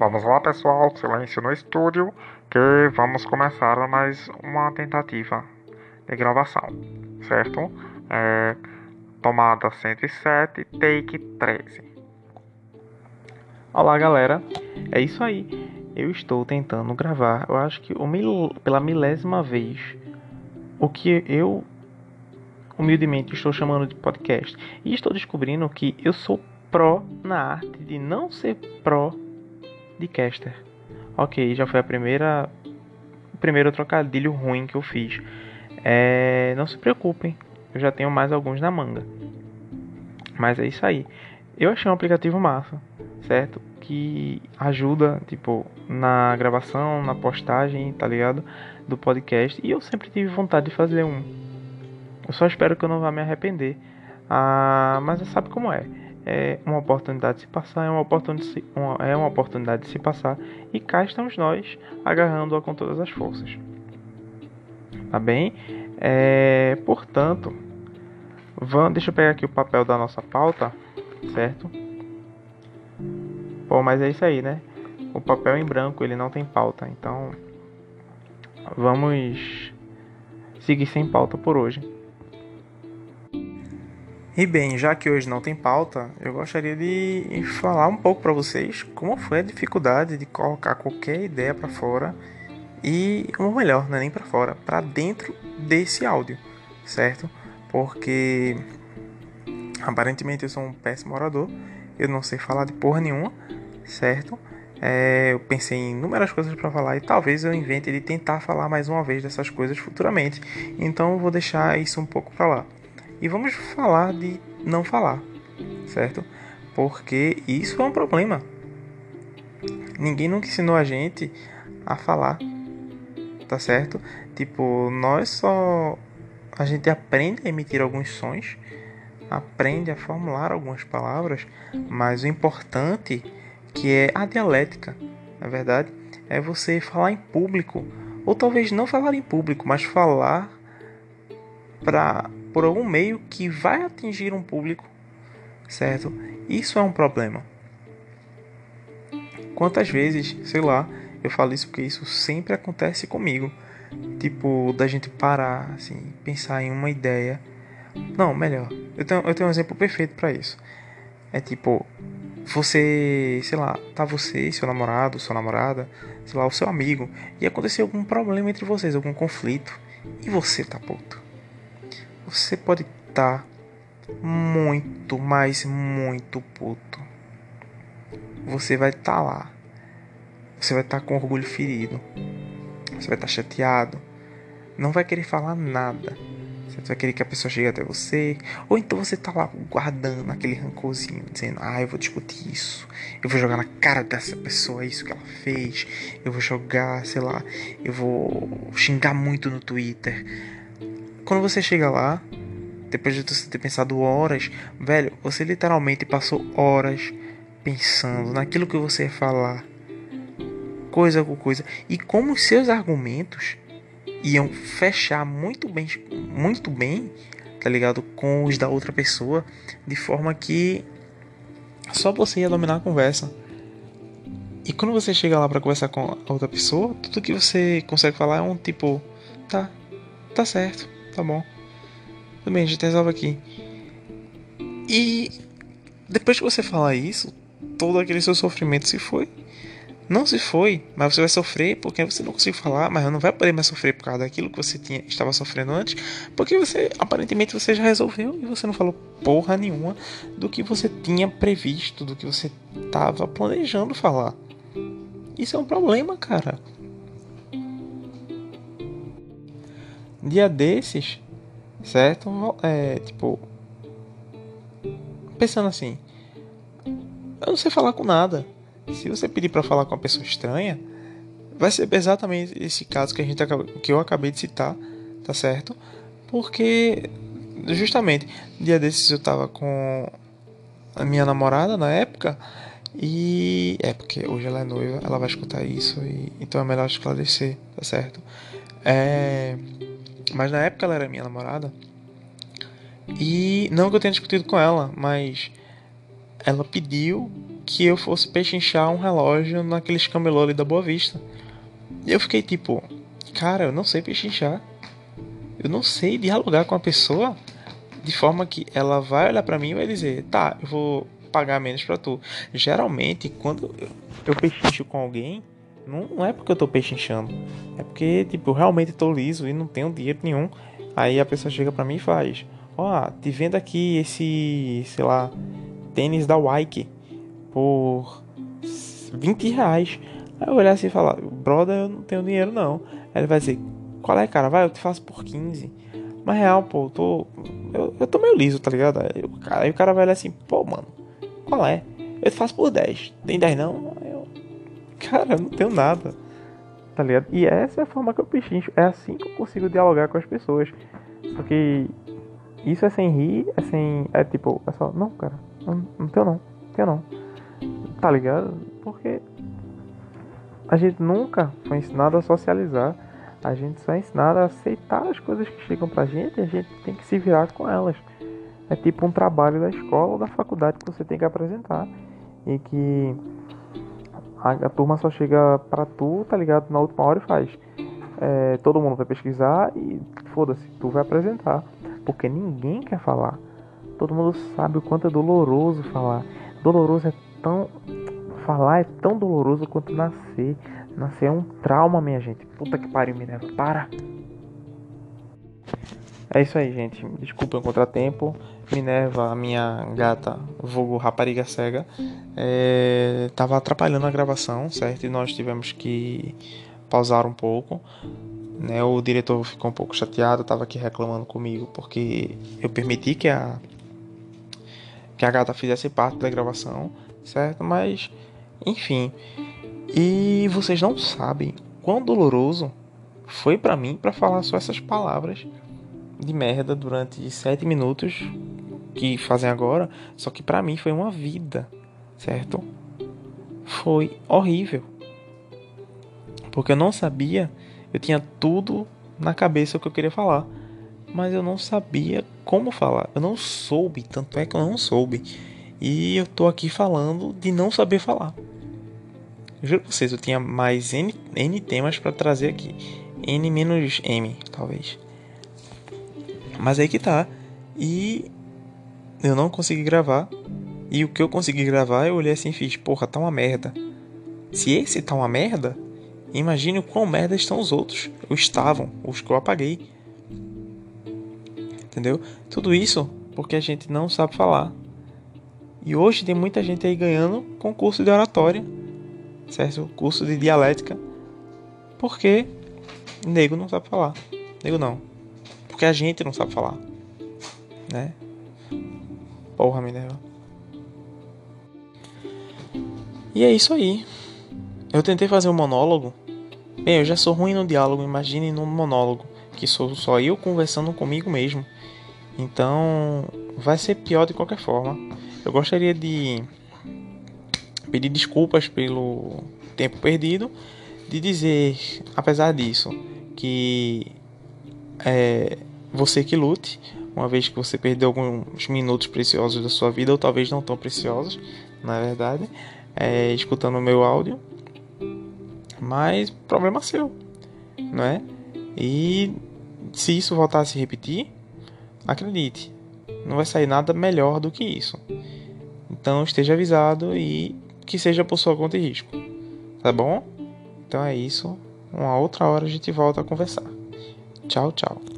Vamos lá, pessoal, silêncio no estúdio, que vamos começar mais uma tentativa de gravação, certo? É, tomada 107, take 13. Olá, galera. É isso aí. Eu estou tentando gravar, eu acho que mil, pela milésima vez, o que eu humildemente estou chamando de podcast. E estou descobrindo que eu sou pró na arte de não ser pró de caster. Ok, já foi a primeira. O primeiro trocadilho ruim que eu fiz. É, não se preocupem, eu já tenho mais alguns na manga. Mas é isso aí. Eu achei um aplicativo massa, certo? Que ajuda, tipo, na gravação, na postagem, tá ligado? Do podcast. E eu sempre tive vontade de fazer um. Eu só espero que eu não vá me arrepender. Ah, mas sabe como é é uma oportunidade de se passar, é uma oportunidade uma, é uma oportunidade de se passar e cá estamos nós agarrando-a com todas as forças. Tá bem? É, portanto, vamos, deixa eu pegar aqui o papel da nossa pauta, certo? Bom, mas é isso aí, né? O papel em branco ele não tem pauta, então vamos seguir sem pauta por hoje. E bem, já que hoje não tem pauta, eu gostaria de falar um pouco para vocês como foi a dificuldade de colocar qualquer ideia para fora e, ou melhor, não é nem para fora, para dentro desse áudio, certo? Porque aparentemente eu sou um péssimo orador, eu não sei falar de porra nenhuma, certo? É, eu pensei em inúmeras coisas para falar e talvez eu invente de tentar falar mais uma vez dessas coisas futuramente. Então eu vou deixar isso um pouco para lá. E vamos falar de não falar, certo? Porque isso é um problema. Ninguém nunca ensinou a gente a falar, tá certo? Tipo, nós só. A gente aprende a emitir alguns sons, aprende a formular algumas palavras, mas o importante que é a dialética, na verdade, é você falar em público, ou talvez não falar em público, mas falar para por algum meio que vai atingir um público, certo? Isso é um problema. Quantas vezes, sei lá, eu falo isso porque isso sempre acontece comigo. Tipo, da gente parar, assim, pensar em uma ideia. Não, melhor. Eu tenho, eu tenho um exemplo perfeito para isso. É tipo, você, sei lá, tá você, seu namorado, sua namorada, sei lá, o seu amigo, e aconteceu algum problema entre vocês, algum conflito, e você tá puto você pode estar tá muito, mas muito puto. Você vai estar tá lá. Você vai estar tá com orgulho ferido. Você vai estar chateado. Não vai querer falar nada. Você vai querer que a pessoa chegue até você. Ou então você tá lá guardando aquele rancorzinho, dizendo: Ah, eu vou discutir isso. Eu vou jogar na cara dessa pessoa isso que ela fez. Eu vou jogar, sei lá. Eu vou xingar muito no Twitter quando você chega lá, depois de você ter pensado horas, velho, você literalmente passou horas pensando naquilo que você ia falar, coisa com coisa, e como os seus argumentos iam fechar muito bem, muito bem, tá ligado, com os da outra pessoa, de forma que só você ia dominar a conversa. E quando você chega lá para conversar com a outra pessoa, tudo que você consegue falar é um tipo, tá, tá certo tá bom. Tudo bem, a gente resolve aqui. E depois que você falar isso, todo aquele seu sofrimento se foi. Não se foi, mas você vai sofrer porque você não conseguiu falar, mas não vai poder mais sofrer por causa daquilo que você tinha, estava sofrendo antes, porque você aparentemente você já resolveu e você não falou porra nenhuma do que você tinha previsto, do que você estava planejando falar. Isso é um problema, cara. Dia desses, certo? É, tipo, pensando assim, eu não sei falar com nada. Se você pedir para falar com uma pessoa estranha, vai ser exatamente esse caso que a gente que eu acabei de citar, tá certo? Porque justamente dia desses eu tava com a minha namorada na época e é porque hoje ela é noiva, ela vai escutar isso e então é melhor esclarecer, tá certo? É mas na época ela era minha namorada. E não que eu tenha discutido com ela, mas ela pediu que eu fosse pechinchar um relógio naqueles camelô ali da Boa Vista. E eu fiquei tipo, cara, eu não sei pechinchar. Eu não sei dialogar com a pessoa de forma que ela vai olhar para mim e vai dizer, tá, eu vou pagar menos para tu. Geralmente, quando eu pechincho com alguém, não é porque eu tô pechinchando. É porque, tipo, eu realmente tô liso e não tenho dinheiro nenhum. Aí a pessoa chega para mim e faz: Ó, oh, te vendo aqui esse, sei lá, tênis da Nike por 20 reais. Aí eu olhar assim e falar: Brother, eu não tenho dinheiro não. Aí ele vai dizer: Qual é, cara? Vai, eu te faço por 15. Mas real, pô, eu tô. Eu, eu tô meio liso, tá ligado? Aí, cara, aí o cara vai olhar assim: Pô, mano, qual é? Eu te faço por 10. Tem 10 não? Cara, eu não tenho nada. Tá ligado? E essa é a forma que eu pechincho. É assim que eu consigo dialogar com as pessoas. Só que isso é sem rir, é sem. É tipo, é só. Não, cara, não, não tenho não. Tenho não. Tá ligado? Porque a gente nunca foi ensinado a socializar. A gente só é ensinado a aceitar as coisas que chegam pra gente e a gente tem que se virar com elas. É tipo um trabalho da escola ou da faculdade que você tem que apresentar. E que a, a turma só chega pra tu, tá ligado? Na última hora e faz. É, todo mundo vai pesquisar e foda-se, tu vai apresentar. Porque ninguém quer falar. Todo mundo sabe o quanto é doloroso falar. Doloroso é tão. Falar é tão doloroso quanto nascer. Nascer é um trauma, minha gente. Puta que pariu, Minerva. Para! É isso aí, gente. Desculpa o contratempo. Minerva, a minha gata, vulgo rapariga cega, é, tava atrapalhando a gravação, certo? E nós tivemos que pausar um pouco. Né? O diretor ficou um pouco chateado, tava aqui reclamando comigo porque eu permiti que a que a gata fizesse parte da gravação, certo? Mas, enfim. E vocês não sabem quão doloroso foi para mim para falar só essas palavras de merda durante sete minutos que fazem agora, só que para mim foi uma vida, certo? Foi horrível. Porque eu não sabia, eu tinha tudo na cabeça o que eu queria falar, mas eu não sabia como falar. Eu não soube, tanto é que eu não soube. E eu tô aqui falando de não saber falar. Eu juro pra vocês, eu tinha mais N, N temas para trazer aqui. N menos M, talvez. Mas aí que tá. E eu não consegui gravar. E o que eu consegui gravar, eu olhei assim e fiz, porra, tá uma merda. Se esse tá uma merda, imagine o quão merda estão os outros. Ou estavam, os que eu apaguei. Entendeu? Tudo isso porque a gente não sabe falar. E hoje tem muita gente aí ganhando concurso de oratória, certo? Curso de dialética. Porque nego não sabe falar. Nego não porque a gente não sabe falar. Né? Porra, Minerva. E é isso aí. Eu tentei fazer um monólogo. Bem, eu já sou ruim no diálogo, imagine num monólogo. Que sou só eu conversando comigo mesmo. Então, vai ser pior de qualquer forma. Eu gostaria de pedir desculpas pelo tempo perdido. De dizer, apesar disso, que é, você que lute, uma vez que você perdeu alguns minutos preciosos da sua vida, ou talvez não tão preciosos, na verdade, é, escutando o meu áudio. Mas problema seu, não é? E se isso voltar a se repetir, acredite, não vai sair nada melhor do que isso. Então esteja avisado e que seja por sua conta e risco. Tá bom? Então é isso. Uma outra hora a gente volta a conversar. Tchau, tchau.